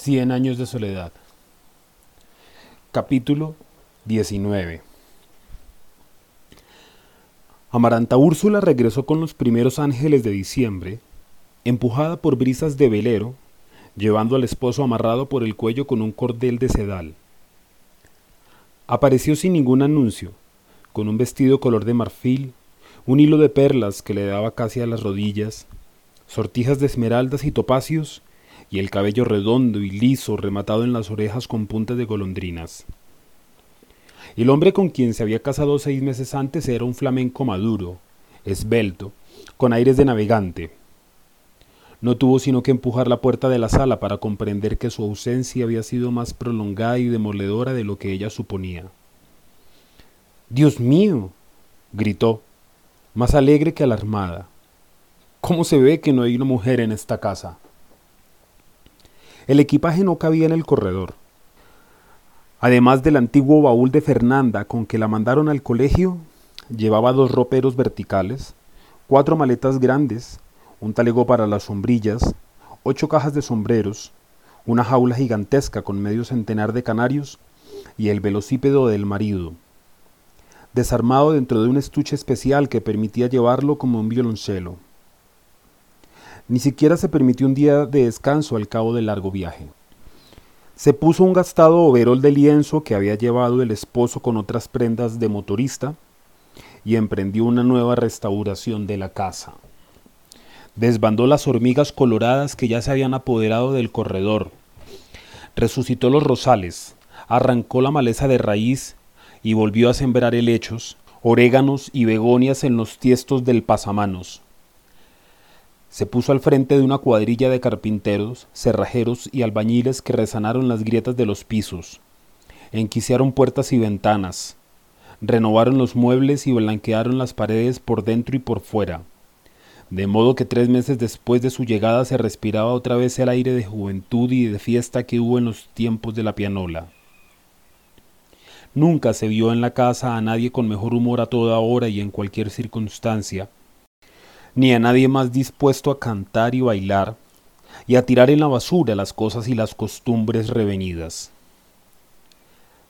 Cien años de soledad. Capítulo 19. Amaranta Úrsula regresó con los primeros ángeles de diciembre, empujada por brisas de velero, llevando al esposo amarrado por el cuello con un cordel de sedal. Apareció sin ningún anuncio, con un vestido color de marfil, un hilo de perlas que le daba casi a las rodillas, sortijas de esmeraldas y topacios, y el cabello redondo y liso rematado en las orejas con puntas de golondrinas. El hombre con quien se había casado seis meses antes era un flamenco maduro, esbelto, con aires de navegante. No tuvo sino que empujar la puerta de la sala para comprender que su ausencia había sido más prolongada y demoledora de lo que ella suponía. Dios mío, gritó, más alegre que alarmada. ¿Cómo se ve que no hay una mujer en esta casa? El equipaje no cabía en el corredor. Además del antiguo baúl de Fernanda con que la mandaron al colegio, llevaba dos roperos verticales, cuatro maletas grandes, un talego para las sombrillas, ocho cajas de sombreros, una jaula gigantesca con medio centenar de canarios y el velocípedo del marido, desarmado dentro de un estuche especial que permitía llevarlo como un violonchelo. Ni siquiera se permitió un día de descanso al cabo del largo viaje. Se puso un gastado overol de lienzo que había llevado el esposo con otras prendas de motorista y emprendió una nueva restauración de la casa. Desbandó las hormigas coloradas que ya se habían apoderado del corredor. Resucitó los rosales, arrancó la maleza de raíz y volvió a sembrar helechos, oréganos y begonias en los tiestos del pasamanos. Se puso al frente de una cuadrilla de carpinteros, cerrajeros y albañiles que resanaron las grietas de los pisos, enquiciaron puertas y ventanas, renovaron los muebles y blanquearon las paredes por dentro y por fuera, de modo que tres meses después de su llegada se respiraba otra vez el aire de juventud y de fiesta que hubo en los tiempos de la pianola. Nunca se vio en la casa a nadie con mejor humor a toda hora y en cualquier circunstancia, ni a nadie más dispuesto a cantar y bailar, y a tirar en la basura las cosas y las costumbres revenidas.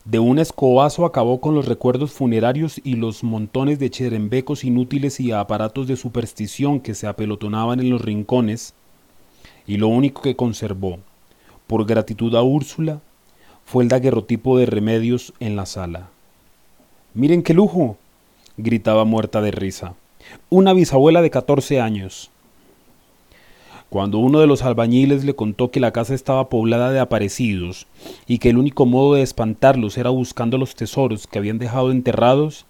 De un escobazo acabó con los recuerdos funerarios y los montones de cherembecos inútiles y aparatos de superstición que se apelotonaban en los rincones, y lo único que conservó, por gratitud a Úrsula, fue el daguerrotipo de remedios en la sala. Miren qué lujo, gritaba muerta de risa una bisabuela de 14 años. Cuando uno de los albañiles le contó que la casa estaba poblada de aparecidos y que el único modo de espantarlos era buscando los tesoros que habían dejado enterrados,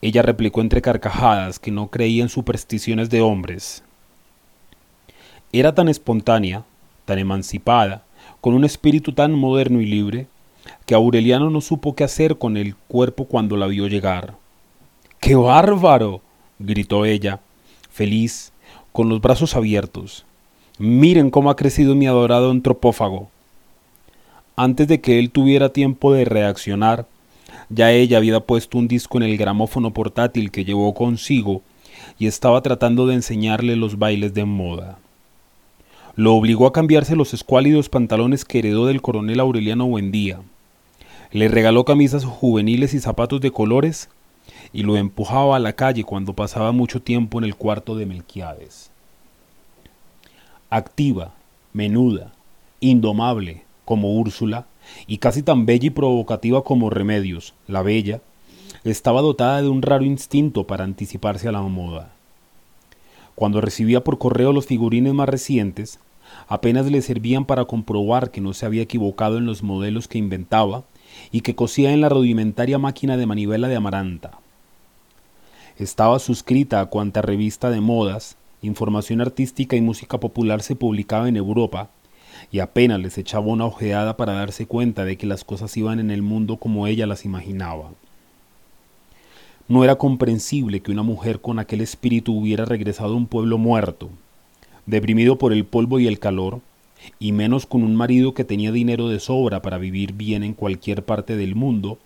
ella replicó entre carcajadas que no creía en supersticiones de hombres. Era tan espontánea, tan emancipada, con un espíritu tan moderno y libre, que Aureliano no supo qué hacer con el cuerpo cuando la vio llegar. ¡Qué bárbaro! Gritó ella, feliz, con los brazos abiertos. Miren cómo ha crecido mi adorado antropófago. Antes de que él tuviera tiempo de reaccionar, ya ella había puesto un disco en el gramófono portátil que llevó consigo y estaba tratando de enseñarle los bailes de moda. Lo obligó a cambiarse los escuálidos pantalones que heredó del coronel Aureliano Buendía. Le regaló camisas juveniles y zapatos de colores y lo empujaba a la calle cuando pasaba mucho tiempo en el cuarto de Melquiades. Activa, menuda, indomable como Úrsula, y casi tan bella y provocativa como Remedios, la bella, estaba dotada de un raro instinto para anticiparse a la moda. Cuando recibía por correo los figurines más recientes, apenas le servían para comprobar que no se había equivocado en los modelos que inventaba y que cosía en la rudimentaria máquina de manivela de Amaranta. Estaba suscrita a cuanta revista de modas, información artística y música popular se publicaba en Europa, y apenas les echaba una ojeada para darse cuenta de que las cosas iban en el mundo como ella las imaginaba. No era comprensible que una mujer con aquel espíritu hubiera regresado a un pueblo muerto, deprimido por el polvo y el calor, y menos con un marido que tenía dinero de sobra para vivir bien en cualquier parte del mundo,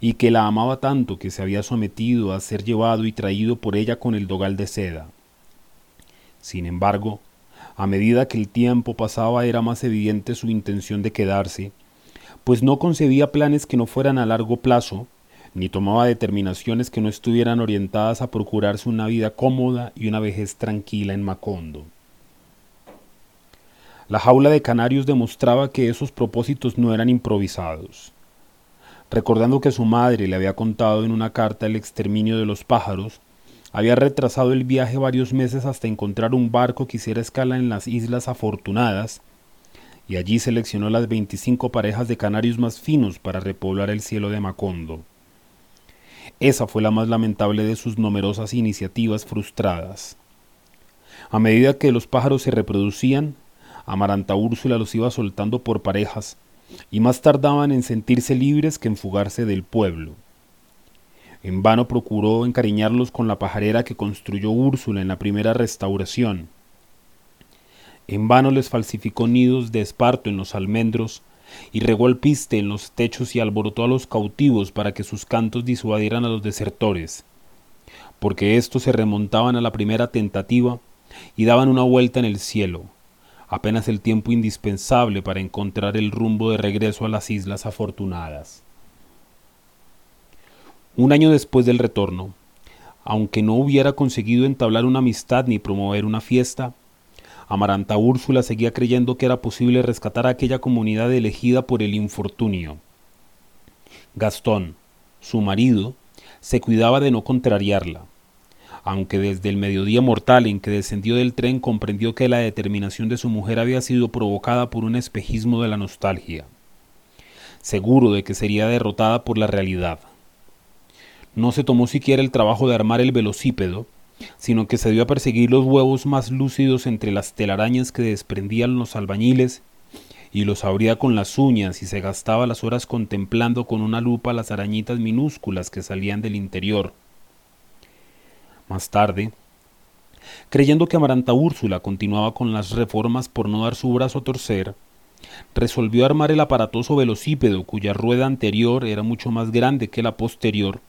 y que la amaba tanto que se había sometido a ser llevado y traído por ella con el dogal de seda. Sin embargo, A medida que el tiempo pasaba era más evidente su intención de quedarse, pues no concebía planes que no fueran a largo plazo, ni tomaba determinaciones que no estuvieran orientadas a procurarse una vida cómoda y una vejez tranquila en Macondo. La jaula de canarios demostraba que esos propósitos no eran improvisados. Recordando que su madre le había contado en una carta el exterminio de los pájaros, había retrasado el viaje varios meses hasta encontrar un barco que hiciera escala en las Islas Afortunadas, y allí seleccionó las 25 parejas de canarios más finos para repoblar el cielo de Macondo. Esa fue la más lamentable de sus numerosas iniciativas frustradas. A medida que los pájaros se reproducían, Amaranta Úrsula los iba soltando por parejas, y más tardaban en sentirse libres que en fugarse del pueblo. En vano procuró encariñarlos con la pajarera que construyó Úrsula en la primera restauración. En vano les falsificó nidos de esparto en los almendros y regó el piste en los techos y alborotó a los cautivos para que sus cantos disuadieran a los desertores, porque éstos se remontaban a la primera tentativa y daban una vuelta en el cielo, apenas el tiempo indispensable para encontrar el rumbo de regreso a las islas afortunadas. Un año después del retorno, aunque no hubiera conseguido entablar una amistad ni promover una fiesta, Amaranta Úrsula seguía creyendo que era posible rescatar a aquella comunidad elegida por el infortunio. Gastón, su marido, se cuidaba de no contrariarla, aunque desde el mediodía mortal en que descendió del tren comprendió que la determinación de su mujer había sido provocada por un espejismo de la nostalgia, seguro de que sería derrotada por la realidad. No se tomó siquiera el trabajo de armar el velocípedo, sino que se dio a perseguir los huevos más lúcidos entre las telarañas que desprendían los albañiles, y los abría con las uñas y se gastaba las horas contemplando con una lupa las arañitas minúsculas que salían del interior. Más tarde, creyendo que Amaranta Úrsula continuaba con las reformas por no dar su brazo a torcer, resolvió armar el aparatoso velocípedo cuya rueda anterior era mucho más grande que la posterior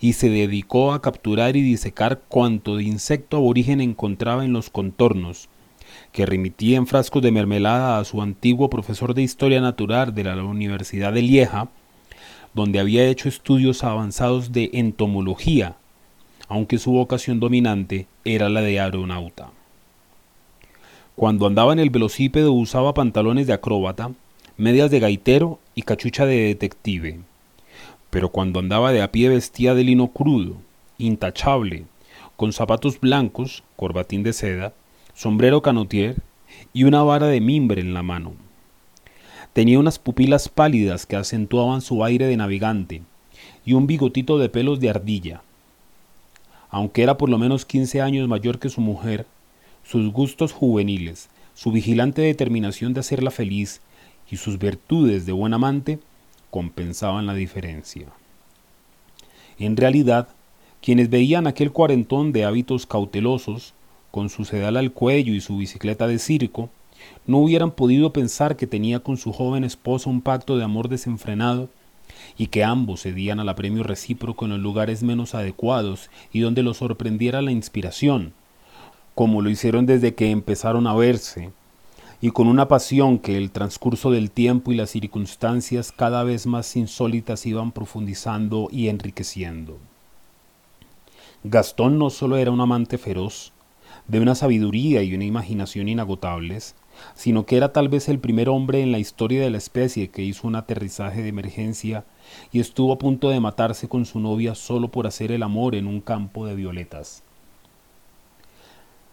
y se dedicó a capturar y disecar cuanto de insecto aborigen encontraba en los contornos, que remitía en frascos de mermelada a su antiguo profesor de historia natural de la Universidad de Lieja, donde había hecho estudios avanzados de entomología, aunque su vocación dominante era la de aeronauta. Cuando andaba en el velocípedo usaba pantalones de acróbata, medias de gaitero y cachucha de detective pero cuando andaba de a pie vestía de lino crudo, intachable, con zapatos blancos, corbatín de seda, sombrero canotier y una vara de mimbre en la mano. Tenía unas pupilas pálidas que acentuaban su aire de navegante y un bigotito de pelos de ardilla. Aunque era por lo menos quince años mayor que su mujer, sus gustos juveniles, su vigilante determinación de hacerla feliz y sus virtudes de buen amante compensaban la diferencia. En realidad, quienes veían aquel cuarentón de hábitos cautelosos, con su sedal al cuello y su bicicleta de circo, no hubieran podido pensar que tenía con su joven esposa un pacto de amor desenfrenado y que ambos cedían al apremio recíproco en los lugares menos adecuados y donde los sorprendiera la inspiración, como lo hicieron desde que empezaron a verse, y con una pasión que el transcurso del tiempo y las circunstancias cada vez más insólitas iban profundizando y enriqueciendo. Gastón no solo era un amante feroz, de una sabiduría y una imaginación inagotables, sino que era tal vez el primer hombre en la historia de la especie que hizo un aterrizaje de emergencia y estuvo a punto de matarse con su novia solo por hacer el amor en un campo de violetas.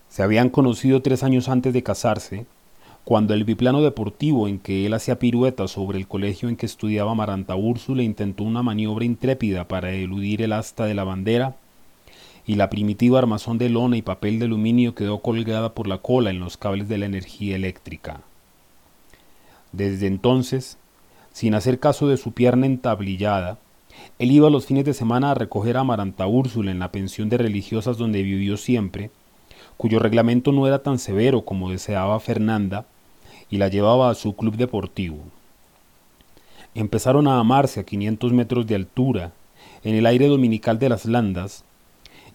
Se habían conocido tres años antes de casarse, cuando el biplano deportivo en que él hacía piruetas sobre el colegio en que estudiaba Maranta Úrsula intentó una maniobra intrépida para eludir el asta de la bandera, y la primitiva armazón de lona y papel de aluminio quedó colgada por la cola en los cables de la energía eléctrica. Desde entonces, sin hacer caso de su pierna entablillada, él iba los fines de semana a recoger a Maranta Úrsula en la pensión de religiosas donde vivió siempre, cuyo reglamento no era tan severo como deseaba Fernanda, y la llevaba a su club deportivo. Empezaron a amarse a 500 metros de altura, en el aire dominical de las landas,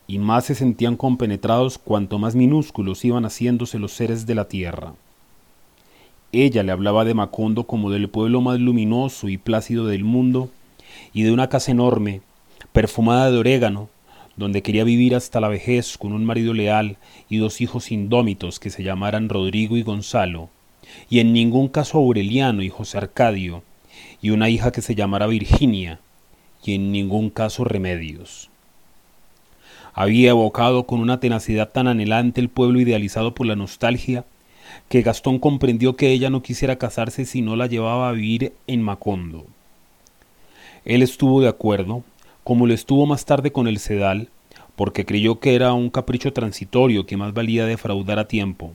y más se sentían compenetrados cuanto más minúsculos iban haciéndose los seres de la tierra. Ella le hablaba de Macondo como del pueblo más luminoso y plácido del mundo, y de una casa enorme, perfumada de orégano, donde quería vivir hasta la vejez con un marido leal y dos hijos indómitos que se llamaran Rodrigo y Gonzalo, y en ningún caso Aureliano y José Arcadio, y una hija que se llamara Virginia, y en ningún caso Remedios. Había evocado con una tenacidad tan anhelante el pueblo idealizado por la nostalgia, que Gastón comprendió que ella no quisiera casarse si no la llevaba a vivir en Macondo. Él estuvo de acuerdo, como lo estuvo más tarde con el Sedal, porque creyó que era un capricho transitorio que más valía defraudar a tiempo.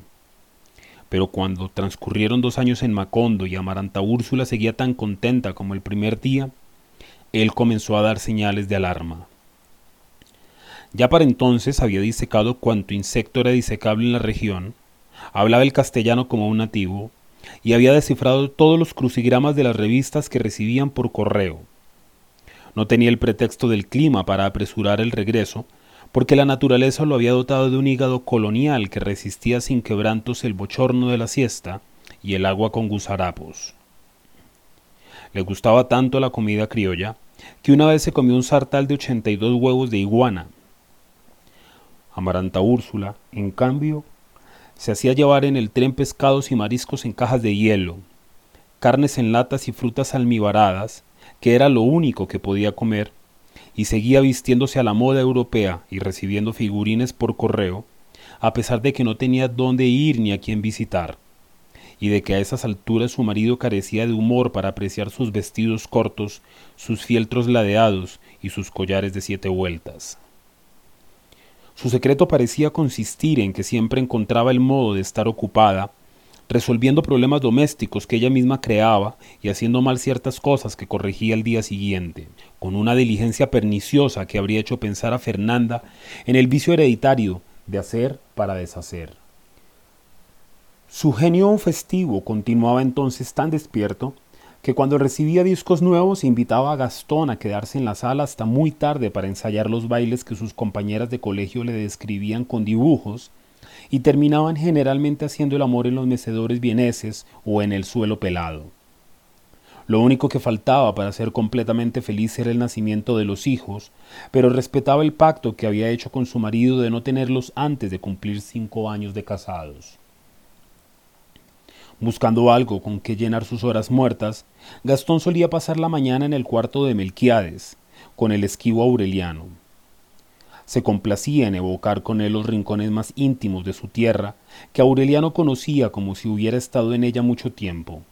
Pero cuando transcurrieron dos años en Macondo y Amaranta Úrsula seguía tan contenta como el primer día, él comenzó a dar señales de alarma. Ya para entonces había disecado cuanto insecto era disecable en la región, hablaba el castellano como un nativo, y había descifrado todos los crucigramas de las revistas que recibían por correo. No tenía el pretexto del clima para apresurar el regreso, porque la naturaleza lo había dotado de un hígado colonial que resistía sin quebrantos el bochorno de la siesta y el agua con gusarapos. Le gustaba tanto la comida criolla que una vez se comió un sartal de 82 huevos de iguana. Amaranta Úrsula, en cambio, se hacía llevar en el tren pescados y mariscos en cajas de hielo, carnes en latas y frutas almibaradas, que era lo único que podía comer, y seguía vistiéndose a la moda europea y recibiendo figurines por correo, a pesar de que no tenía dónde ir ni a quién visitar, y de que a esas alturas su marido carecía de humor para apreciar sus vestidos cortos, sus fieltros ladeados y sus collares de siete vueltas. Su secreto parecía consistir en que siempre encontraba el modo de estar ocupada, resolviendo problemas domésticos que ella misma creaba y haciendo mal ciertas cosas que corregía al día siguiente, con una diligencia perniciosa que habría hecho pensar a Fernanda en el vicio hereditario de hacer para deshacer. Su genio festivo continuaba entonces tan despierto que cuando recibía discos nuevos invitaba a Gastón a quedarse en la sala hasta muy tarde para ensayar los bailes que sus compañeras de colegio le describían con dibujos y terminaban generalmente haciendo el amor en los mecedores vieneses o en el suelo pelado. Lo único que faltaba para ser completamente feliz era el nacimiento de los hijos, pero respetaba el pacto que había hecho con su marido de no tenerlos antes de cumplir cinco años de casados. Buscando algo con que llenar sus horas muertas, Gastón solía pasar la mañana en el cuarto de Melquiades, con el esquivo Aureliano se complacía en evocar con él los rincones más íntimos de su tierra, que Aureliano conocía como si hubiera estado en ella mucho tiempo.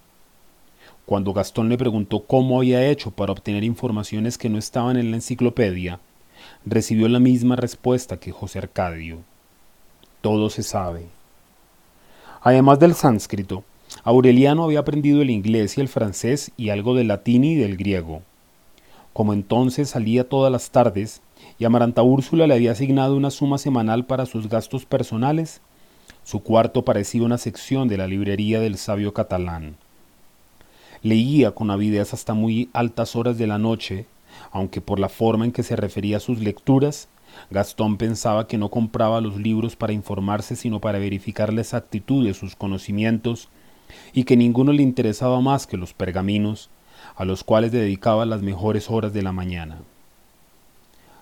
Cuando Gastón le preguntó cómo había hecho para obtener informaciones que no estaban en la enciclopedia, recibió la misma respuesta que José Arcadio. Todo se sabe. Además del sánscrito, Aureliano había aprendido el inglés y el francés y algo del latín y del griego. Como entonces salía todas las tardes, y Amaranta Úrsula le había asignado una suma semanal para sus gastos personales. Su cuarto parecía una sección de la librería del sabio catalán. Leía con avidez hasta muy altas horas de la noche, aunque por la forma en que se refería a sus lecturas, Gastón pensaba que no compraba los libros para informarse, sino para verificar la exactitud de sus conocimientos, y que ninguno le interesaba más que los pergaminos, a los cuales dedicaba las mejores horas de la mañana.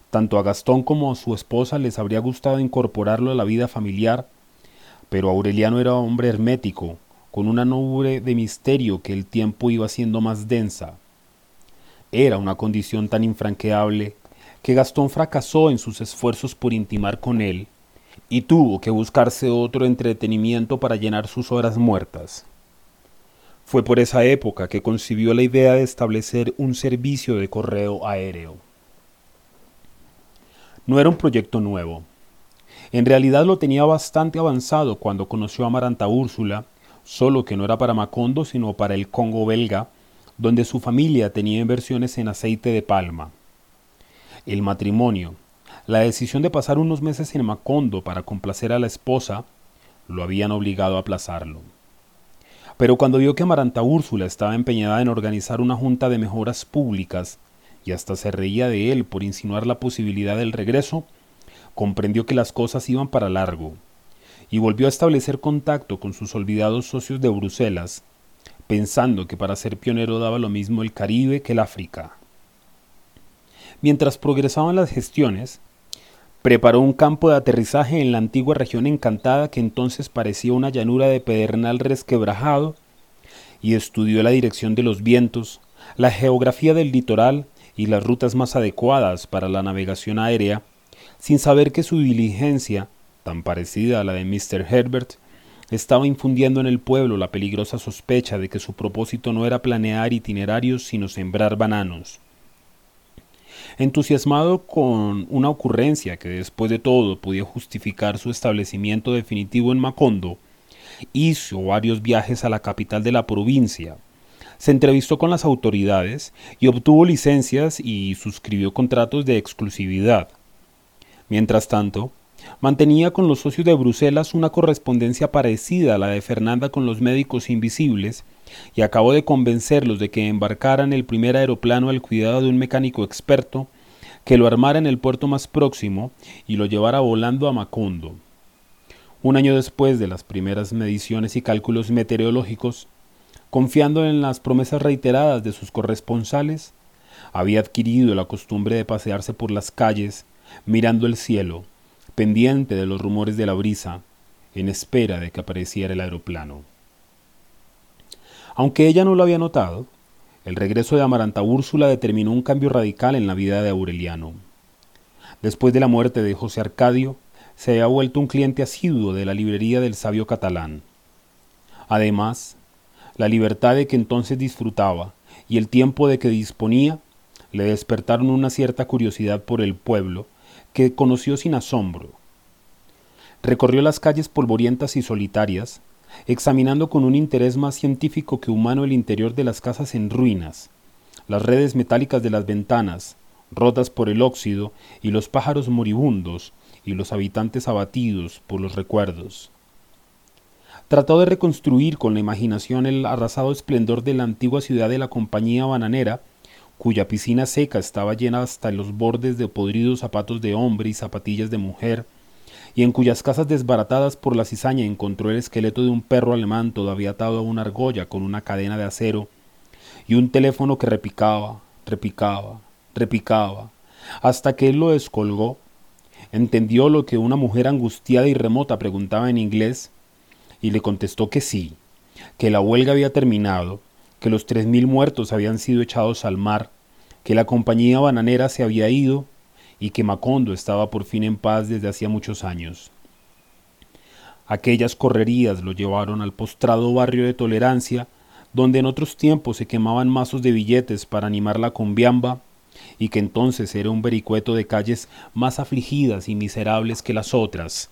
Tanto a Gastón como a su esposa les habría gustado incorporarlo a la vida familiar, pero Aureliano era hombre hermético, con una nube de misterio que el tiempo iba haciendo más densa. Era una condición tan infranqueable que Gastón fracasó en sus esfuerzos por intimar con él y tuvo que buscarse otro entretenimiento para llenar sus horas muertas. Fue por esa época que concibió la idea de establecer un servicio de correo aéreo. No era un proyecto nuevo. En realidad lo tenía bastante avanzado cuando conoció a Maranta Úrsula, solo que no era para Macondo sino para el Congo belga, donde su familia tenía inversiones en aceite de palma. El matrimonio, la decisión de pasar unos meses en Macondo para complacer a la esposa, lo habían obligado a aplazarlo. Pero cuando vio que Amaranta Úrsula estaba empeñada en organizar una junta de mejoras públicas y hasta se reía de él por insinuar la posibilidad del regreso, comprendió que las cosas iban para largo y volvió a establecer contacto con sus olvidados socios de Bruselas, pensando que para ser pionero daba lo mismo el Caribe que el África. Mientras progresaban las gestiones, preparó un campo de aterrizaje en la antigua región encantada que entonces parecía una llanura de pedernal resquebrajado y estudió la dirección de los vientos, la geografía del litoral y las rutas más adecuadas para la navegación aérea, sin saber que su diligencia, tan parecida a la de Mr. Herbert, estaba infundiendo en el pueblo la peligrosa sospecha de que su propósito no era planear itinerarios sino sembrar bananos. Entusiasmado con una ocurrencia que después de todo podía justificar su establecimiento definitivo en Macondo, hizo varios viajes a la capital de la provincia, se entrevistó con las autoridades y obtuvo licencias y suscribió contratos de exclusividad. Mientras tanto, mantenía con los socios de Bruselas una correspondencia parecida a la de Fernanda con los médicos invisibles y acabó de convencerlos de que embarcaran el primer aeroplano al cuidado de un mecánico experto que lo armara en el puerto más próximo y lo llevara volando a Macondo. Un año después de las primeras mediciones y cálculos meteorológicos, confiando en las promesas reiteradas de sus corresponsales, había adquirido la costumbre de pasearse por las calles, mirando el cielo, pendiente de los rumores de la brisa, en espera de que apareciera el aeroplano. Aunque ella no lo había notado, el regreso de Amaranta Úrsula determinó un cambio radical en la vida de Aureliano. Después de la muerte de José Arcadio, se había vuelto un cliente asiduo de la librería del sabio catalán. Además, la libertad de que entonces disfrutaba y el tiempo de que disponía le despertaron una cierta curiosidad por el pueblo que conoció sin asombro. Recorrió las calles polvorientas y solitarias, examinando con un interés más científico que humano el interior de las casas en ruinas, las redes metálicas de las ventanas, rotas por el óxido, y los pájaros moribundos, y los habitantes abatidos por los recuerdos. Trató de reconstruir con la imaginación el arrasado esplendor de la antigua ciudad de la compañía bananera, cuya piscina seca estaba llena hasta los bordes de podridos zapatos de hombre y zapatillas de mujer, y en cuyas casas desbaratadas por la cizaña encontró el esqueleto de un perro alemán todavía atado a una argolla con una cadena de acero, y un teléfono que repicaba, repicaba, repicaba, hasta que él lo descolgó, entendió lo que una mujer angustiada y remota preguntaba en inglés, y le contestó que sí, que la huelga había terminado, que los tres mil muertos habían sido echados al mar, que la compañía bananera se había ido y que Macondo estaba por fin en paz desde hacía muchos años. Aquellas correrías lo llevaron al postrado barrio de Tolerancia, donde en otros tiempos se quemaban mazos de billetes para animar la combiamba, y que entonces era un vericueto de calles más afligidas y miserables que las otras,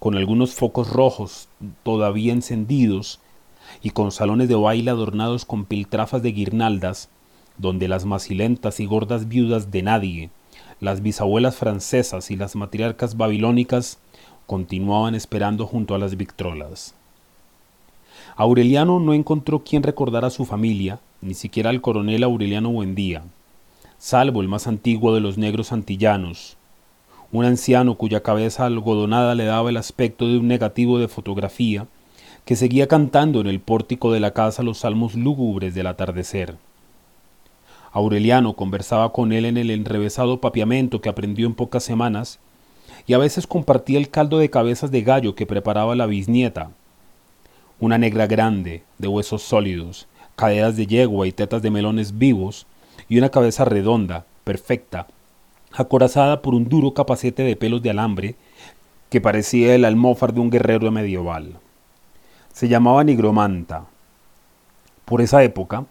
con algunos focos rojos todavía encendidos y con salones de baile adornados con piltrafas de guirnaldas, donde las macilentas y gordas viudas de nadie, las bisabuelas francesas y las matriarcas babilónicas continuaban esperando junto a las victrolas. Aureliano no encontró quien recordara a su familia, ni siquiera al coronel Aureliano Buendía, salvo el más antiguo de los negros antillanos, un anciano cuya cabeza algodonada le daba el aspecto de un negativo de fotografía, que seguía cantando en el pórtico de la casa los salmos lúgubres del atardecer. Aureliano conversaba con él en el enrevesado papiamento que aprendió en pocas semanas, y a veces compartía el caldo de cabezas de gallo que preparaba la bisnieta. Una negra grande, de huesos sólidos, caderas de yegua y tetas de melones vivos, y una cabeza redonda, perfecta, acorazada por un duro capacete de pelos de alambre que parecía el almófar de un guerrero medieval. Se llamaba Nigromanta. Por esa época,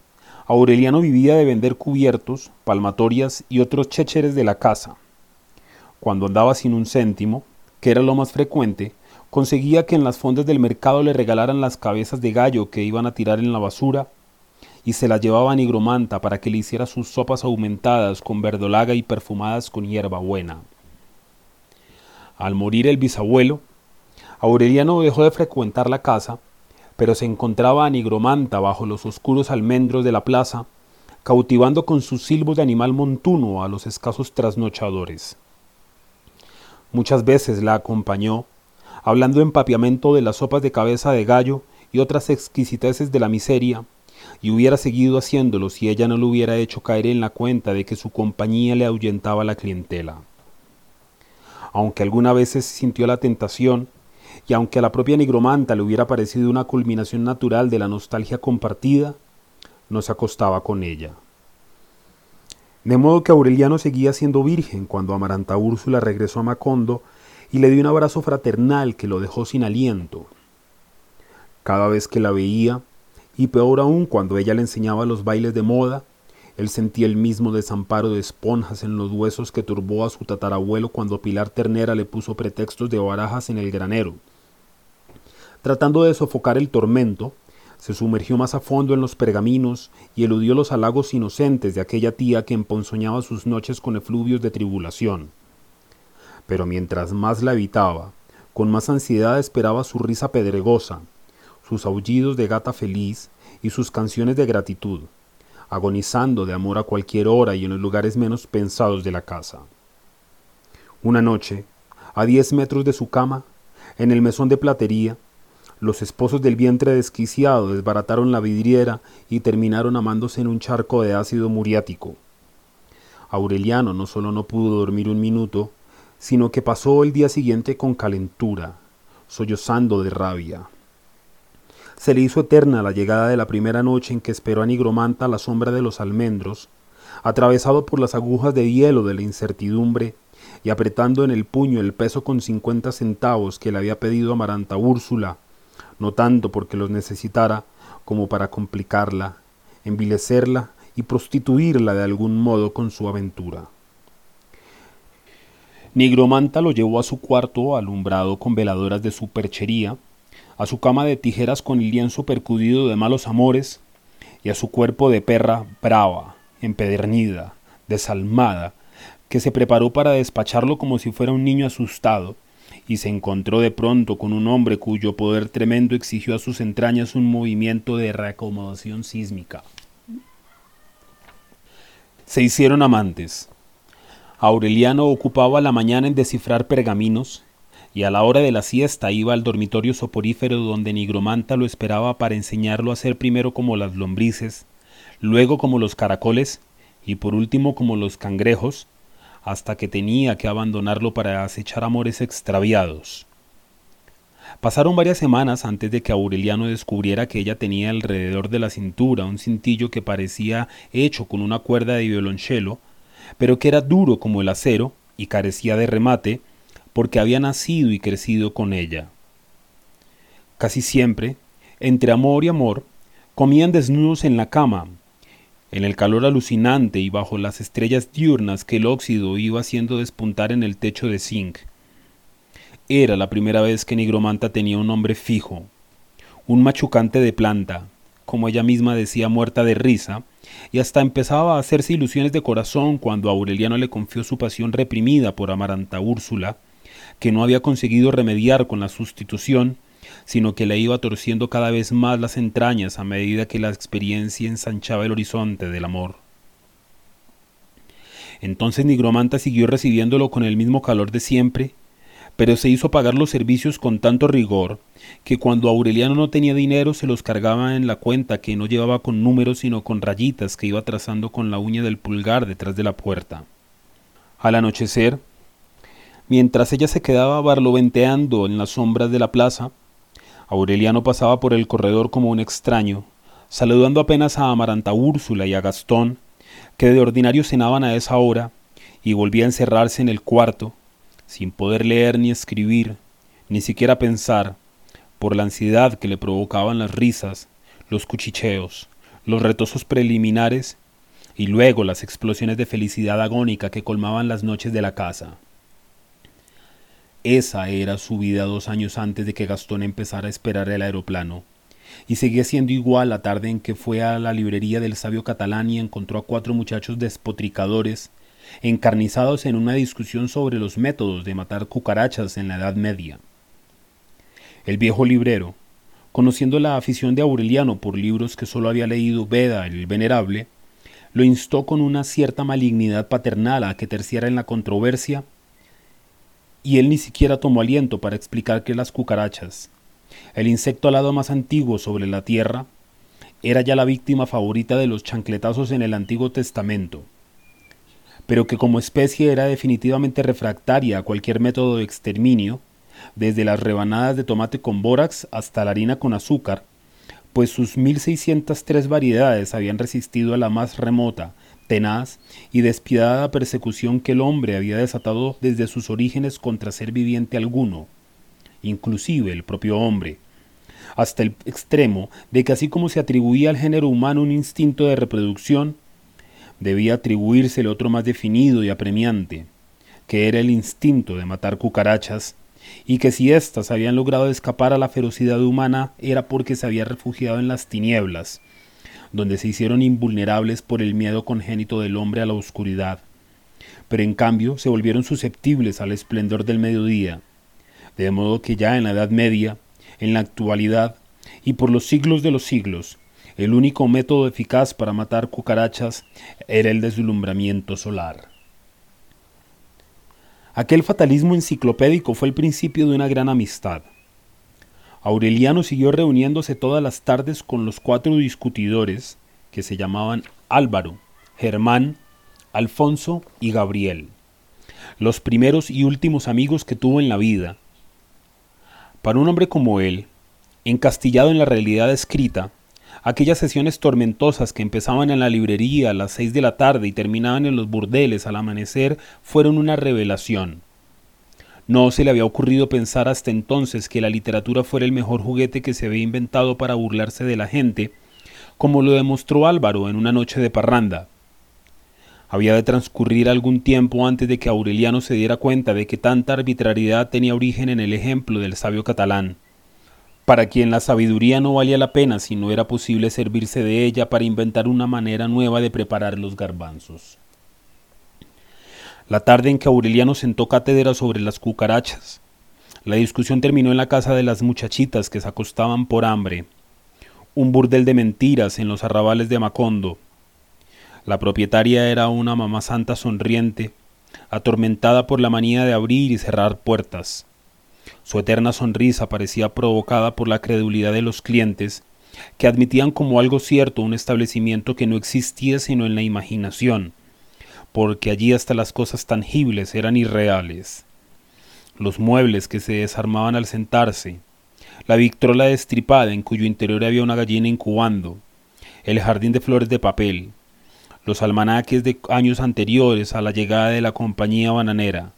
Aureliano vivía de vender cubiertos, palmatorias y otros chécheres de la casa. Cuando andaba sin un céntimo, que era lo más frecuente, conseguía que en las fondas del mercado le regalaran las cabezas de gallo que iban a tirar en la basura y se la llevaba a Nigromanta para que le hiciera sus sopas aumentadas con verdolaga y perfumadas con hierbabuena. Al morir el bisabuelo, Aureliano dejó de frecuentar la casa, pero se encontraba a Nigromanta bajo los oscuros almendros de la plaza, cautivando con sus silbos de animal montuno a los escasos trasnochadores. Muchas veces la acompañó, hablando en papiamento de las sopas de cabeza de gallo y otras exquisiteces de la miseria, y hubiera seguido haciéndolo si ella no lo hubiera hecho caer en la cuenta de que su compañía le ahuyentaba la clientela. Aunque alguna vez sintió la tentación, y aunque a la propia nigromanta le hubiera parecido una culminación natural de la nostalgia compartida, no se acostaba con ella. De modo que Aureliano seguía siendo virgen cuando Amaranta Úrsula regresó a Macondo y le dio un abrazo fraternal que lo dejó sin aliento. Cada vez que la veía, y peor aún cuando ella le enseñaba los bailes de moda, él sentía el mismo desamparo de esponjas en los huesos que turbó a su tatarabuelo cuando Pilar Ternera le puso pretextos de barajas en el granero. Tratando de sofocar el tormento, se sumergió más a fondo en los pergaminos y eludió los halagos inocentes de aquella tía que emponzoñaba sus noches con efluvios de tribulación. Pero mientras más la evitaba, con más ansiedad esperaba su risa pedregosa, sus aullidos de gata feliz y sus canciones de gratitud, agonizando de amor a cualquier hora y en los lugares menos pensados de la casa. Una noche, a diez metros de su cama, en el mesón de platería, los esposos del vientre desquiciado desbarataron la vidriera y terminaron amándose en un charco de ácido muriático. Aureliano no solo no pudo dormir un minuto, sino que pasó el día siguiente con calentura, sollozando de rabia. Se le hizo eterna la llegada de la primera noche en que esperó a Nigromanta a la sombra de los almendros, atravesado por las agujas de hielo de la incertidumbre y apretando en el puño el peso con cincuenta centavos que le había pedido Amaranta Úrsula, no tanto porque los necesitara como para complicarla, envilecerla y prostituirla de algún modo con su aventura. Nigromanta lo llevó a su cuarto alumbrado con veladoras de su perchería, a su cama de tijeras con lienzo percudido de malos amores, y a su cuerpo de perra brava, empedernida, desalmada, que se preparó para despacharlo como si fuera un niño asustado, y se encontró de pronto con un hombre cuyo poder tremendo exigió a sus entrañas un movimiento de reacomodación sísmica. Se hicieron amantes. Aureliano ocupaba la mañana en descifrar pergaminos y a la hora de la siesta iba al dormitorio soporífero donde Nigromanta lo esperaba para enseñarlo a ser primero como las lombrices, luego como los caracoles y por último como los cangrejos, hasta que tenía que abandonarlo para acechar amores extraviados. Pasaron varias semanas antes de que Aureliano descubriera que ella tenía alrededor de la cintura un cintillo que parecía hecho con una cuerda de violonchelo, pero que era duro como el acero y carecía de remate, porque había nacido y crecido con ella. Casi siempre, entre amor y amor, comían desnudos en la cama, en el calor alucinante y bajo las estrellas diurnas que el óxido iba haciendo despuntar en el techo de zinc. Era la primera vez que Nigromanta tenía un hombre fijo, un machucante de planta, como ella misma decía muerta de risa, y hasta empezaba a hacerse ilusiones de corazón cuando Aureliano le confió su pasión reprimida por Amaranta Úrsula, que no había conseguido remediar con la sustitución, sino que le iba torciendo cada vez más las entrañas a medida que la experiencia ensanchaba el horizonte del amor. Entonces Nigromanta siguió recibiéndolo con el mismo calor de siempre, pero se hizo pagar los servicios con tanto rigor que cuando Aureliano no tenía dinero se los cargaba en la cuenta que no llevaba con números sino con rayitas que iba trazando con la uña del pulgar detrás de la puerta. Al anochecer, Mientras ella se quedaba barloventeando en las sombras de la plaza, Aureliano pasaba por el corredor como un extraño, saludando apenas a Amaranta Úrsula y a Gastón, que de ordinario cenaban a esa hora, y volvía a encerrarse en el cuarto, sin poder leer ni escribir, ni siquiera pensar, por la ansiedad que le provocaban las risas, los cuchicheos, los retosos preliminares y luego las explosiones de felicidad agónica que colmaban las noches de la casa. Esa era su vida dos años antes de que Gastón empezara a esperar el aeroplano. Y seguía siendo igual la tarde en que fue a la librería del sabio catalán y encontró a cuatro muchachos despotricadores, encarnizados en una discusión sobre los métodos de matar cucarachas en la Edad Media. El viejo librero, conociendo la afición de Aureliano por libros que solo había leído Beda el Venerable, lo instó con una cierta malignidad paternal a que terciara en la controversia y él ni siquiera tomó aliento para explicar que las cucarachas, el insecto alado más antiguo sobre la tierra, era ya la víctima favorita de los chancletazos en el Antiguo Testamento, pero que como especie era definitivamente refractaria a cualquier método de exterminio, desde las rebanadas de tomate con bórax hasta la harina con azúcar, pues sus 1603 variedades habían resistido a la más remota, tenaz y despiadada persecución que el hombre había desatado desde sus orígenes contra ser viviente alguno, inclusive el propio hombre, hasta el extremo de que así como se atribuía al género humano un instinto de reproducción, debía atribuirse el otro más definido y apremiante, que era el instinto de matar cucarachas, y que si éstas habían logrado escapar a la ferocidad humana era porque se había refugiado en las tinieblas, donde se hicieron invulnerables por el miedo congénito del hombre a la oscuridad, pero en cambio se volvieron susceptibles al esplendor del mediodía, de modo que ya en la Edad Media, en la actualidad y por los siglos de los siglos, el único método eficaz para matar cucarachas era el deslumbramiento solar. Aquel fatalismo enciclopédico fue el principio de una gran amistad. Aureliano siguió reuniéndose todas las tardes con los cuatro discutidores, que se llamaban Álvaro, Germán, Alfonso y Gabriel, los primeros y últimos amigos que tuvo en la vida. Para un hombre como él, encastillado en la realidad escrita, aquellas sesiones tormentosas que empezaban en la librería a las seis de la tarde y terminaban en los burdeles al amanecer fueron una revelación. No se le había ocurrido pensar hasta entonces que la literatura fuera el mejor juguete que se había inventado para burlarse de la gente, como lo demostró Álvaro en una noche de parranda. Había de transcurrir algún tiempo antes de que Aureliano se diera cuenta de que tanta arbitrariedad tenía origen en el ejemplo del sabio catalán, para quien la sabiduría no valía la pena si no era posible servirse de ella para inventar una manera nueva de preparar los garbanzos la tarde en que Aureliano sentó cátedra sobre las cucarachas. La discusión terminó en la casa de las muchachitas que se acostaban por hambre, un burdel de mentiras en los arrabales de Macondo. La propietaria era una mamá santa sonriente, atormentada por la manía de abrir y cerrar puertas. Su eterna sonrisa parecía provocada por la credulidad de los clientes, que admitían como algo cierto un establecimiento que no existía sino en la imaginación, porque allí hasta las cosas tangibles eran irreales. Los muebles que se desarmaban al sentarse, la victrola destripada en cuyo interior había una gallina incubando, el jardín de flores de papel, los almanaques de años anteriores a la llegada de la compañía bananera,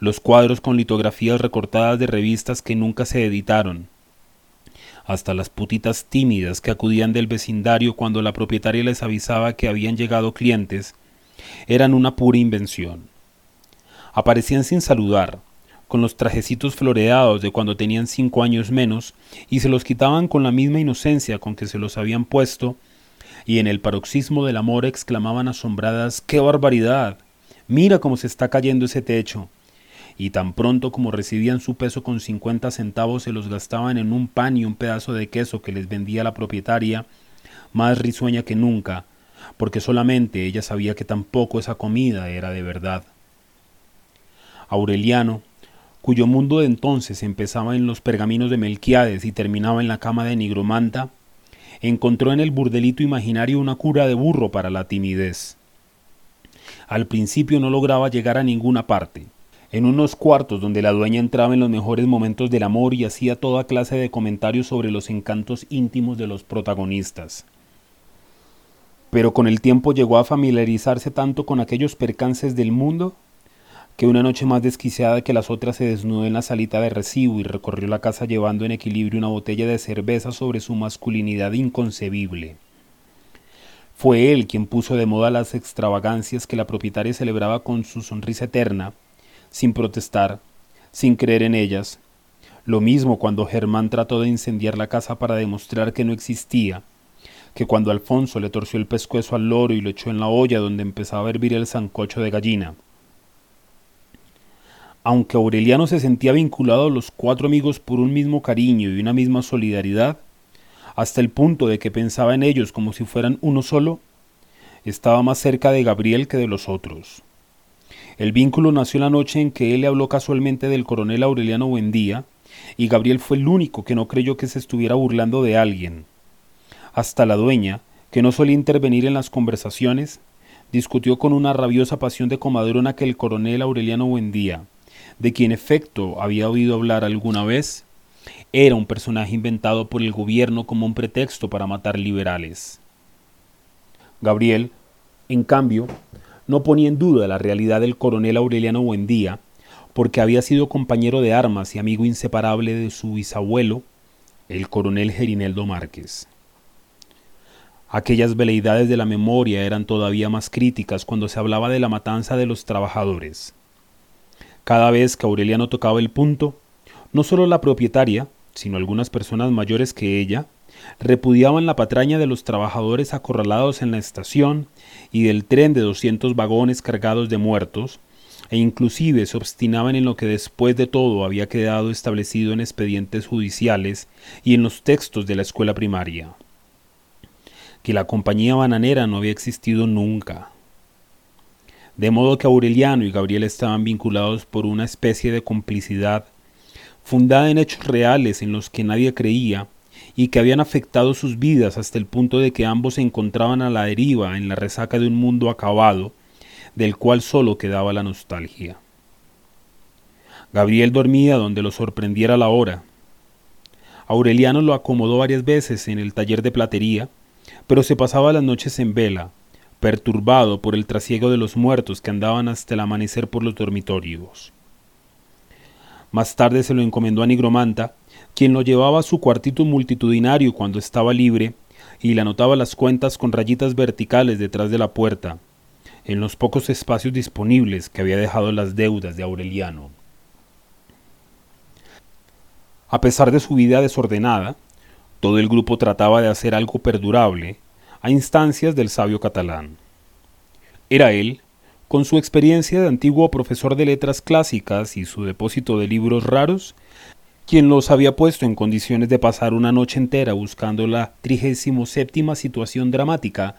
los cuadros con litografías recortadas de revistas que nunca se editaron, hasta las putitas tímidas que acudían del vecindario cuando la propietaria les avisaba que habían llegado clientes eran una pura invención. Aparecían sin saludar, con los trajecitos floreados de cuando tenían cinco años menos, y se los quitaban con la misma inocencia con que se los habían puesto, y en el paroxismo del amor exclamaban asombradas ¡Qué barbaridad! Mira cómo se está cayendo ese techo. Y tan pronto como recibían su peso con cincuenta centavos se los gastaban en un pan y un pedazo de queso que les vendía la propietaria, más risueña que nunca, porque solamente ella sabía que tampoco esa comida era de verdad. Aureliano, cuyo mundo de entonces empezaba en los pergaminos de Melquiades y terminaba en la cama de Nigromanta, encontró en el burdelito imaginario una cura de burro para la timidez. Al principio no lograba llegar a ninguna parte, en unos cuartos donde la dueña entraba en los mejores momentos del amor y hacía toda clase de comentarios sobre los encantos íntimos de los protagonistas pero con el tiempo llegó a familiarizarse tanto con aquellos percances del mundo que una noche más desquiciada que las otras se desnudó en la salita de recibo y recorrió la casa llevando en equilibrio una botella de cerveza sobre su masculinidad inconcebible. Fue él quien puso de moda las extravagancias que la propietaria celebraba con su sonrisa eterna, sin protestar, sin creer en ellas. Lo mismo cuando Germán trató de incendiar la casa para demostrar que no existía, que cuando Alfonso le torció el pescuezo al loro y lo echó en la olla donde empezaba a hervir el zancocho de gallina. Aunque Aureliano se sentía vinculado a los cuatro amigos por un mismo cariño y una misma solidaridad, hasta el punto de que pensaba en ellos como si fueran uno solo, estaba más cerca de Gabriel que de los otros. El vínculo nació la noche en que él le habló casualmente del coronel Aureliano Buendía, y Gabriel fue el único que no creyó que se estuviera burlando de alguien. Hasta la dueña, que no solía intervenir en las conversaciones, discutió con una rabiosa pasión de comadrona que el coronel Aureliano Buendía, de quien efecto había oído hablar alguna vez, era un personaje inventado por el gobierno como un pretexto para matar liberales. Gabriel, en cambio, no ponía en duda la realidad del coronel Aureliano Buendía, porque había sido compañero de armas y amigo inseparable de su bisabuelo, el coronel Gerineldo Márquez. Aquellas veleidades de la memoria eran todavía más críticas cuando se hablaba de la matanza de los trabajadores. Cada vez que Aureliano tocaba el punto, no solo la propietaria, sino algunas personas mayores que ella, repudiaban la patraña de los trabajadores acorralados en la estación y del tren de 200 vagones cargados de muertos, e inclusive se obstinaban en lo que después de todo había quedado establecido en expedientes judiciales y en los textos de la escuela primaria, que la compañía bananera no había existido nunca. De modo que Aureliano y Gabriel estaban vinculados por una especie de complicidad fundada en hechos reales en los que nadie creía y que habían afectado sus vidas hasta el punto de que ambos se encontraban a la deriva en la resaca de un mundo acabado, del cual solo quedaba la nostalgia. Gabriel dormía donde lo sorprendiera la hora. Aureliano lo acomodó varias veces en el taller de platería, pero se pasaba las noches en vela, perturbado por el trasiego de los muertos que andaban hasta el amanecer por los dormitorios. Más tarde se lo encomendó a Nigromanta, quien lo llevaba a su cuartito multitudinario cuando estaba libre y le anotaba las cuentas con rayitas verticales detrás de la puerta, en los pocos espacios disponibles que había dejado las deudas de Aureliano. A pesar de su vida desordenada, todo el grupo trataba de hacer algo perdurable a instancias del sabio catalán. Era él, con su experiencia de antiguo profesor de letras clásicas y su depósito de libros raros, quien los había puesto en condiciones de pasar una noche entera buscando la trigésimo séptima situación dramática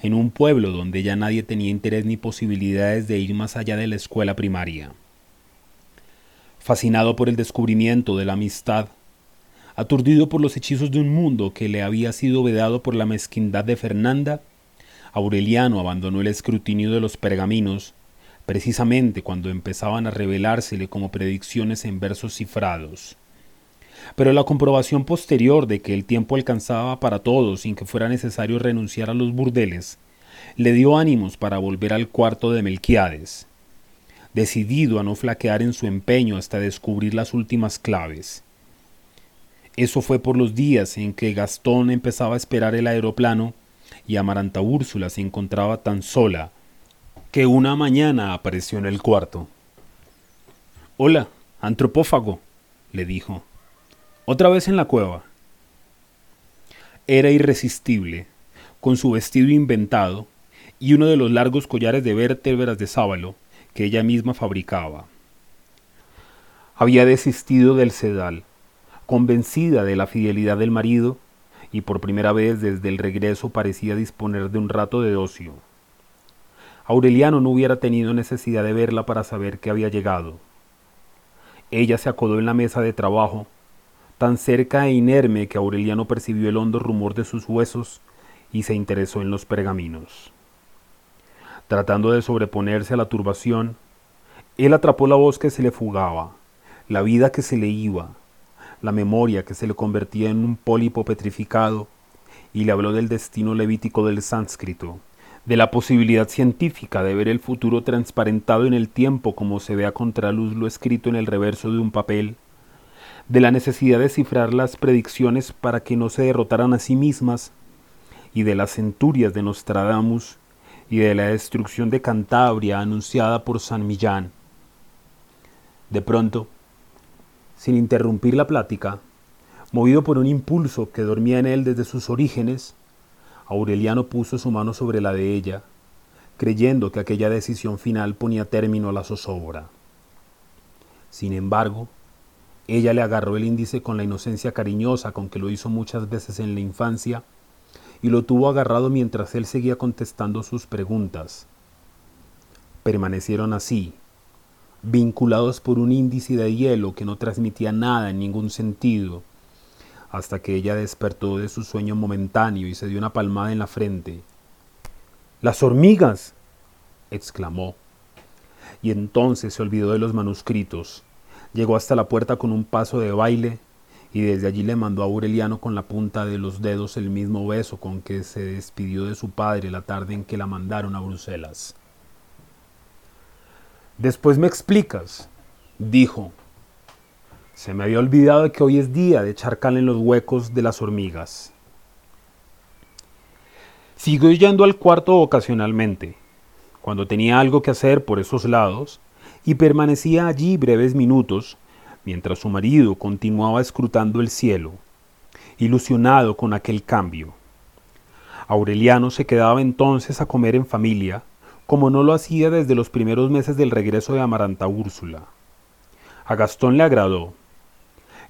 en un pueblo donde ya nadie tenía interés ni posibilidades de ir más allá de la escuela primaria. Fascinado por el descubrimiento de la amistad, aturdido por los hechizos de un mundo que le había sido vedado por la mezquindad de Fernanda, Aureliano abandonó el escrutinio de los pergaminos precisamente cuando empezaban a revelársele como predicciones en versos cifrados. Pero la comprobación posterior de que el tiempo alcanzaba para todos sin que fuera necesario renunciar a los burdeles, le dio ánimos para volver al cuarto de Melquiades, decidido a no flaquear en su empeño hasta descubrir las últimas claves. Eso fue por los días en que Gastón empezaba a esperar el aeroplano y Amaranta Úrsula se encontraba tan sola que una mañana apareció en el cuarto. Hola, antropófago, le dijo. Otra vez en la cueva. Era irresistible, con su vestido inventado y uno de los largos collares de vértebras de sábalo que ella misma fabricaba. Había desistido del sedal, convencida de la fidelidad del marido, y por primera vez desde el regreso parecía disponer de un rato de ocio. Aureliano no hubiera tenido necesidad de verla para saber que había llegado. Ella se acodó en la mesa de trabajo tan cerca e inerme que Aureliano percibió el hondo rumor de sus huesos y se interesó en los pergaminos. Tratando de sobreponerse a la turbación, él atrapó la voz que se le fugaba, la vida que se le iba, la memoria que se le convertía en un pólipo petrificado, y le habló del destino levítico del sánscrito, de la posibilidad científica de ver el futuro transparentado en el tiempo como se ve a contraluz lo escrito en el reverso de un papel, de la necesidad de cifrar las predicciones para que no se derrotaran a sí mismas, y de las centurias de Nostradamus, y de la destrucción de Cantabria anunciada por San Millán. De pronto, sin interrumpir la plática, movido por un impulso que dormía en él desde sus orígenes, Aureliano puso su mano sobre la de ella, creyendo que aquella decisión final ponía término a la zozobra. Sin embargo, ella le agarró el índice con la inocencia cariñosa con que lo hizo muchas veces en la infancia y lo tuvo agarrado mientras él seguía contestando sus preguntas. permanecieron así, vinculados por un índice de hielo que no transmitía nada en ningún sentido, hasta que ella despertó de su sueño momentáneo y se dio una palmada en la frente. ¡Las hormigas! exclamó. Y entonces se olvidó de los manuscritos. Llegó hasta la puerta con un paso de baile y desde allí le mandó a Aureliano con la punta de los dedos el mismo beso con que se despidió de su padre la tarde en que la mandaron a Bruselas. Después me explicas, dijo. Se me había olvidado que hoy es día de echar cal en los huecos de las hormigas. Siguió yendo al cuarto ocasionalmente, cuando tenía algo que hacer por esos lados, y permanecía allí breves minutos, mientras su marido continuaba escrutando el cielo, ilusionado con aquel cambio. Aureliano se quedaba entonces a comer en familia, como no lo hacía desde los primeros meses del regreso de Amaranta Úrsula. A Gastón le agradó.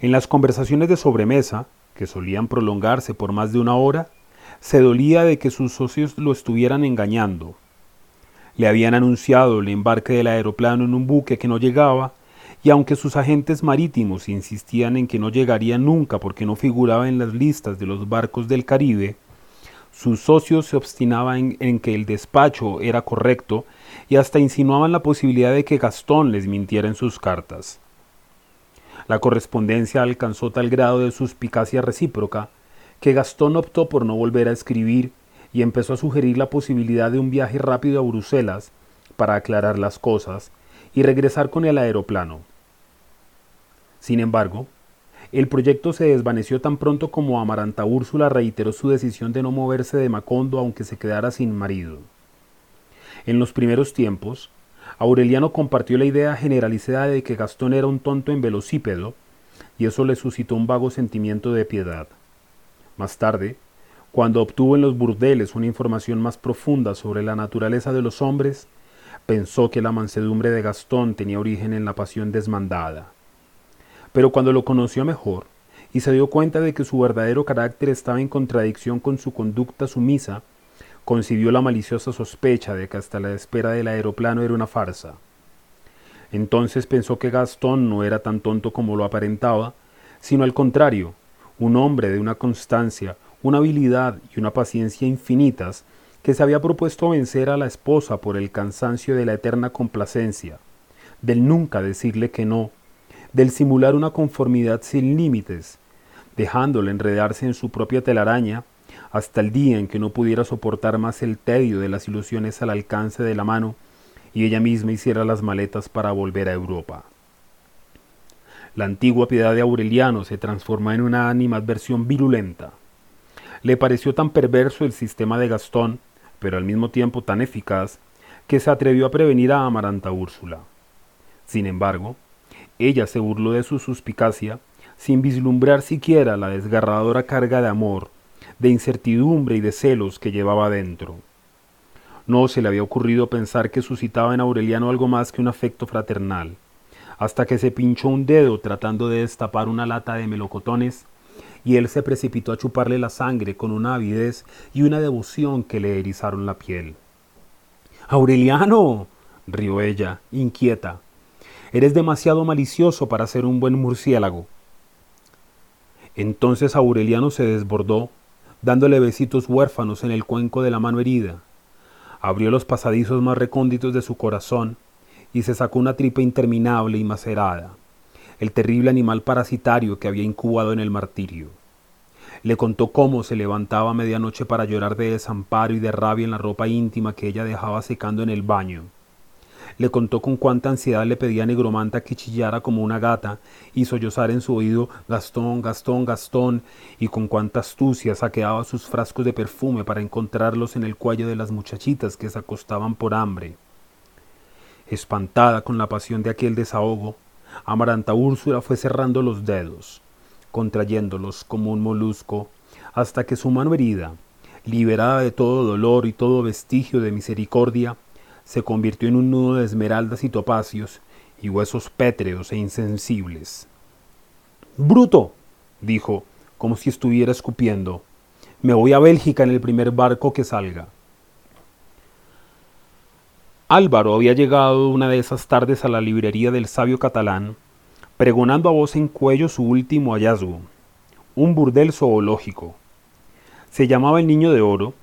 En las conversaciones de sobremesa, que solían prolongarse por más de una hora, se dolía de que sus socios lo estuvieran engañando. Le habían anunciado el embarque del aeroplano en un buque que no llegaba, y aunque sus agentes marítimos insistían en que no llegaría nunca porque no figuraba en las listas de los barcos del Caribe, sus socios se obstinaban en, que el despacho era correcto y hasta insinuaban la posibilidad de que Gastón les mintiera en sus cartas. La correspondencia alcanzó tal grado de suspicacia recíproca que Gastón optó por no volver a escribir y empezó a sugerir la posibilidad de un viaje rápido a Bruselas para aclarar las cosas y regresar con el aeroplano. Sin embargo, el proyecto se desvaneció tan pronto como Amaranta Úrsula reiteró su decisión de no moverse de Macondo aunque se quedara sin marido. En los primeros tiempos, Aureliano compartió la idea generalizada de que Gastón era un tonto en velocípedo, y eso le suscitó un vago sentimiento de piedad. Más tarde, cuando obtuvo en los burdeles una información más profunda sobre la naturaleza de los hombres, pensó que la mansedumbre de Gastón tenía origen en la pasión desmandada. Pero cuando lo conoció mejor y se dio cuenta de que su verdadero carácter estaba en contradicción con su conducta sumisa, concibió la maliciosa sospecha de que hasta la espera del aeroplano era una farsa. Entonces pensó que Gastón no era tan tonto como lo aparentaba, sino al contrario, un hombre de una constancia, una habilidad y una paciencia infinitas, que se había propuesto vencer a la esposa por el cansancio de la eterna complacencia, del nunca decirle que no, del simular una conformidad sin límites, dejándole enredarse en su propia telaraña hasta el día en que no pudiera soportar más el tedio de las ilusiones al alcance de la mano y ella misma hiciera las maletas para volver a Europa. La antigua piedad de Aureliano se transformó en una animadversión virulenta. Le pareció tan perverso el sistema de Gastón, pero al mismo tiempo tan eficaz, que se atrevió a prevenir a Amaranta Úrsula. Sin embargo, ella se burló de su suspicacia, sin vislumbrar siquiera la desgarradora carga de amor, de incertidumbre y de celos que llevaba dentro. No se le había ocurrido pensar que suscitaba en Aureliano algo más que un afecto fraternal, hasta que se pinchó un dedo tratando de destapar una lata de melocotones, y él se precipitó a chuparle la sangre con una avidez y una devoción que le erizaron la piel. Aureliano. rió ella, inquieta, Eres demasiado malicioso para ser un buen murciélago. Entonces Aureliano se desbordó, dándole besitos huérfanos en el cuenco de la mano herida. Abrió los pasadizos más recónditos de su corazón y se sacó una tripa interminable y macerada, el terrible animal parasitario que había incubado en el martirio. Le contó cómo se levantaba a medianoche para llorar de desamparo y de rabia en la ropa íntima que ella dejaba secando en el baño le contó con cuánta ansiedad le pedía a Negromanta que chillara como una gata y sollozara en su oído Gastón, Gastón, Gastón, y con cuánta astucia saqueaba sus frascos de perfume para encontrarlos en el cuello de las muchachitas que se acostaban por hambre. Espantada con la pasión de aquel desahogo, Amaranta Úrsula fue cerrando los dedos, contrayéndolos como un molusco, hasta que su mano herida, liberada de todo dolor y todo vestigio de misericordia, se convirtió en un nudo de esmeraldas y topacios y huesos pétreos e insensibles. Bruto, dijo, como si estuviera escupiendo, me voy a Bélgica en el primer barco que salga. Álvaro había llegado una de esas tardes a la librería del sabio catalán, pregonando a voz en cuello su último hallazgo, un burdel zoológico. Se llamaba el Niño de Oro,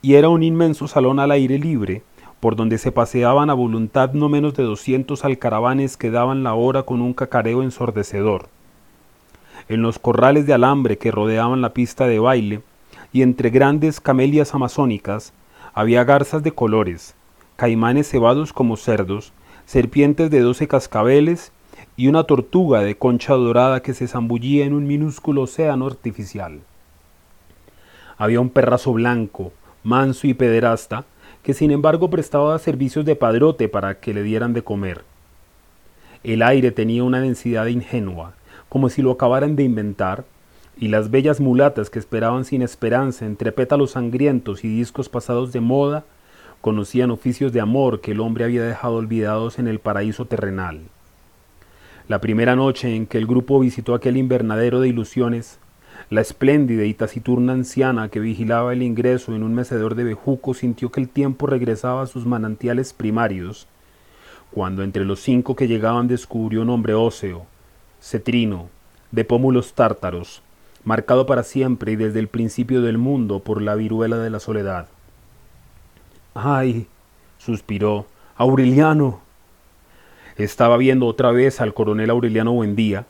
y era un inmenso salón al aire libre, por donde se paseaban a voluntad no menos de doscientos alcaravanes que daban la hora con un cacareo ensordecedor. En los corrales de alambre que rodeaban la pista de baile, y entre grandes camelias amazónicas, había garzas de colores, caimanes cebados como cerdos, serpientes de doce cascabeles y una tortuga de concha dorada que se zambullía en un minúsculo océano artificial. Había un perrazo blanco, manso y pederasta, que sin embargo prestaba servicios de padrote para que le dieran de comer. El aire tenía una densidad ingenua, como si lo acabaran de inventar, y las bellas mulatas que esperaban sin esperanza entre pétalos sangrientos y discos pasados de moda conocían oficios de amor que el hombre había dejado olvidados en el paraíso terrenal. La primera noche en que el grupo visitó aquel invernadero de ilusiones, la espléndida y taciturna anciana que vigilaba el ingreso en un mecedor de bejuco sintió que el tiempo regresaba a sus manantiales primarios, cuando entre los cinco que llegaban descubrió un hombre óseo, cetrino, de pómulos tártaros, marcado para siempre y desde el principio del mundo por la viruela de la soledad. ¡Ay! suspiró. Aureliano. Estaba viendo otra vez al coronel Aureliano Buendía,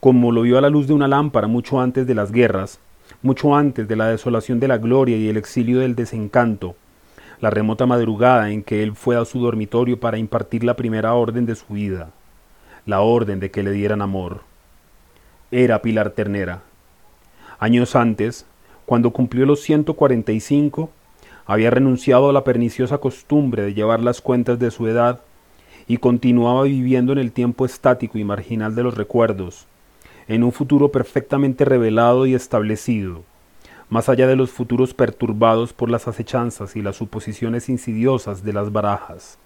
como lo vio a la luz de una lámpara mucho antes de las guerras, mucho antes de la desolación de la gloria y el exilio del desencanto, la remota madrugada en que él fue a su dormitorio para impartir la primera orden de su vida, la orden de que le dieran amor. Era Pilar Ternera. Años antes, cuando cumplió los 145, había renunciado a la perniciosa costumbre de llevar las cuentas de su edad y continuaba viviendo en el tiempo estático y marginal de los recuerdos, en un futuro perfectamente revelado y establecido, más allá de los futuros perturbados por las acechanzas y las suposiciones insidiosas de las barajas.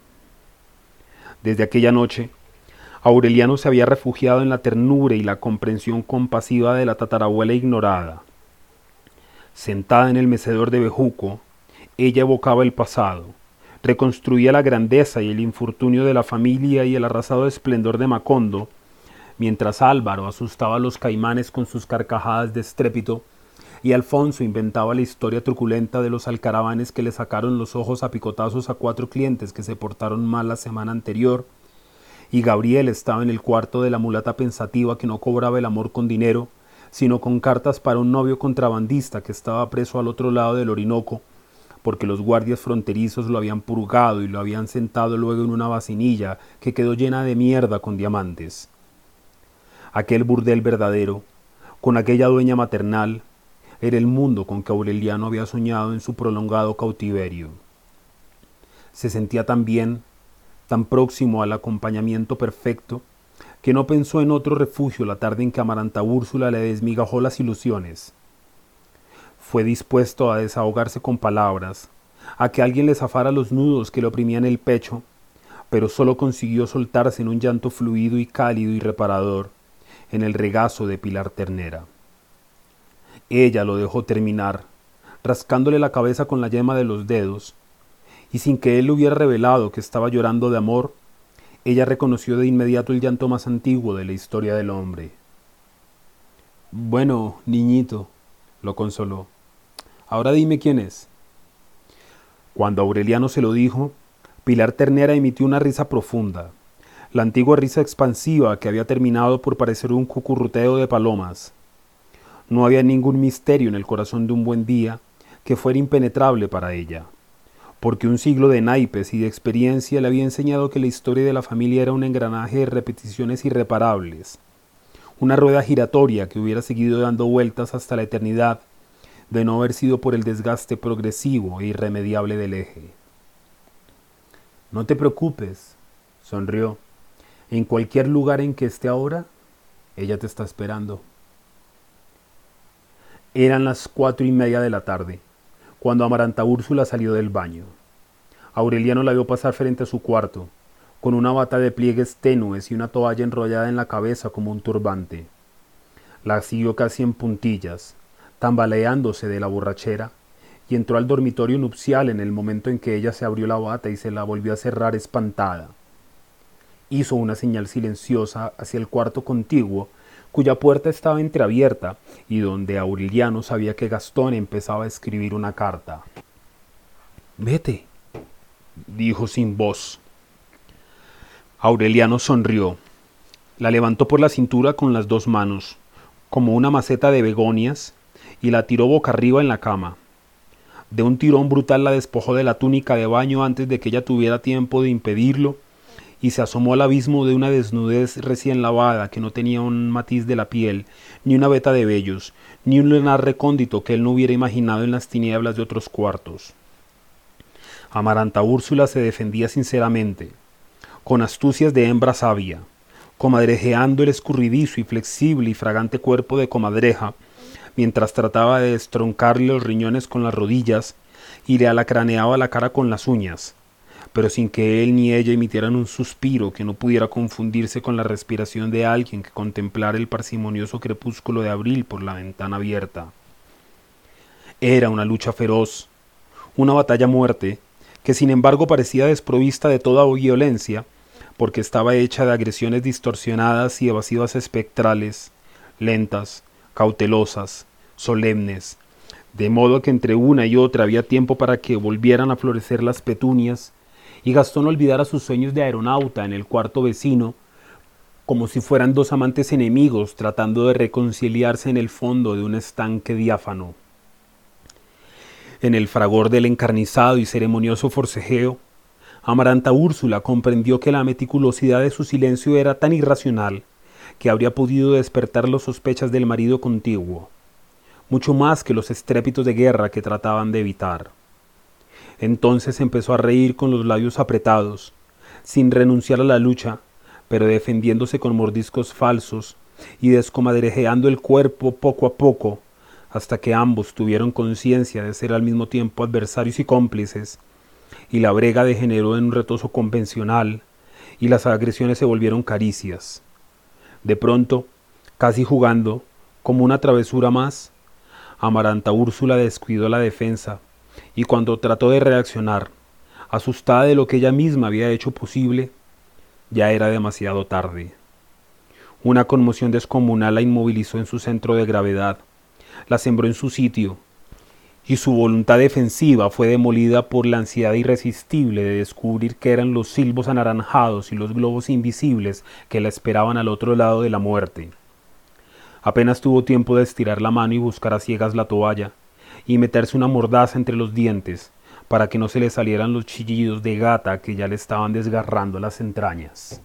Desde aquella noche, Aureliano se había refugiado en la ternura y la comprensión compasiva de la tatarabuela ignorada. Sentada en el mecedor de bejuco, ella evocaba el pasado, reconstruía la grandeza y el infortunio de la familia y el arrasado esplendor de Macondo, mientras Álvaro asustaba a los caimanes con sus carcajadas de estrépito, y Alfonso inventaba la historia truculenta de los alcaravanes que le sacaron los ojos a picotazos a cuatro clientes que se portaron mal la semana anterior, y Gabriel estaba en el cuarto de la mulata pensativa que no cobraba el amor con dinero, sino con cartas para un novio contrabandista que estaba preso al otro lado del Orinoco, porque los guardias fronterizos lo habían purgado y lo habían sentado luego en una vacinilla que quedó llena de mierda con diamantes. Aquel burdel verdadero, con aquella dueña maternal, era el mundo con que Aureliano había soñado en su prolongado cautiverio. Se sentía tan bien, tan próximo al acompañamiento perfecto, que no pensó en otro refugio la tarde en que Amaranta Úrsula le desmigajó las ilusiones fue dispuesto a desahogarse con palabras, a que alguien le zafara los nudos que le oprimían el pecho, pero solo consiguió soltarse en un llanto fluido y cálido y reparador, en el regazo de Pilar Ternera. Ella lo dejó terminar, rascándole la cabeza con la yema de los dedos, y sin que él le hubiera revelado que estaba llorando de amor, ella reconoció de inmediato el llanto más antiguo de la historia del hombre. Bueno, niñito, lo consoló. Ahora dime quién es. Cuando Aureliano se lo dijo, Pilar Ternera emitió una risa profunda, la antigua risa expansiva que había terminado por parecer un cucurruteo de palomas. No había ningún misterio en el corazón de un buen día que fuera impenetrable para ella, porque un siglo de naipes y de experiencia le había enseñado que la historia de la familia era un engranaje de repeticiones irreparables, una rueda giratoria que hubiera seguido dando vueltas hasta la eternidad de no haber sido por el desgaste progresivo e irremediable del eje. No te preocupes, sonrió. En cualquier lugar en que esté ahora, ella te está esperando. Eran las cuatro y media de la tarde, cuando Amaranta Úrsula salió del baño. Aureliano la vio pasar frente a su cuarto, con una bata de pliegues tenues y una toalla enrollada en la cabeza como un turbante. La siguió casi en puntillas, tambaleándose de la borrachera, y entró al dormitorio nupcial en el momento en que ella se abrió la bata y se la volvió a cerrar espantada. Hizo una señal silenciosa hacia el cuarto contiguo, cuya puerta estaba entreabierta y donde Aureliano sabía que Gastón empezaba a escribir una carta. Vete, dijo sin voz. Aureliano sonrió. La levantó por la cintura con las dos manos, como una maceta de begonias, y la tiró boca arriba en la cama. De un tirón brutal la despojó de la túnica de baño antes de que ella tuviera tiempo de impedirlo y se asomó al abismo de una desnudez recién lavada que no tenía un matiz de la piel, ni una veta de vellos, ni un lunar recóndito que él no hubiera imaginado en las tinieblas de otros cuartos. Amaranta Úrsula se defendía sinceramente, con astucias de hembra sabia, comadrejeando el escurridizo y flexible y fragante cuerpo de comadreja, mientras trataba de destroncarle los riñones con las rodillas y le alacraneaba la cara con las uñas, pero sin que él ni ella emitieran un suspiro que no pudiera confundirse con la respiración de alguien que contemplara el parsimonioso crepúsculo de abril por la ventana abierta. Era una lucha feroz, una batalla muerte, que sin embargo parecía desprovista de toda violencia, porque estaba hecha de agresiones distorsionadas y evasivas espectrales, lentas, cautelosas, solemnes, de modo que entre una y otra había tiempo para que volvieran a florecer las petunias, y Gastón olvidara sus sueños de aeronauta en el cuarto vecino, como si fueran dos amantes enemigos tratando de reconciliarse en el fondo de un estanque diáfano. En el fragor del encarnizado y ceremonioso forcejeo, Amaranta Úrsula comprendió que la meticulosidad de su silencio era tan irracional que habría podido despertar las sospechas del marido contiguo, mucho más que los estrépitos de guerra que trataban de evitar. Entonces empezó a reír con los labios apretados, sin renunciar a la lucha, pero defendiéndose con mordiscos falsos y descomadrejeando el cuerpo poco a poco, hasta que ambos tuvieron conciencia de ser al mismo tiempo adversarios y cómplices, y la brega degeneró en un retozo convencional, y las agresiones se volvieron caricias. De pronto, casi jugando, como una travesura más, Amaranta Úrsula descuidó la defensa, y cuando trató de reaccionar, asustada de lo que ella misma había hecho posible, ya era demasiado tarde. Una conmoción descomunal la inmovilizó en su centro de gravedad, la sembró en su sitio, y su voluntad defensiva fue demolida por la ansiedad irresistible de descubrir que eran los silbos anaranjados y los globos invisibles que la esperaban al otro lado de la muerte. Apenas tuvo tiempo de estirar la mano y buscar a ciegas la toalla, y meterse una mordaza entre los dientes, para que no se le salieran los chillidos de gata que ya le estaban desgarrando las entrañas.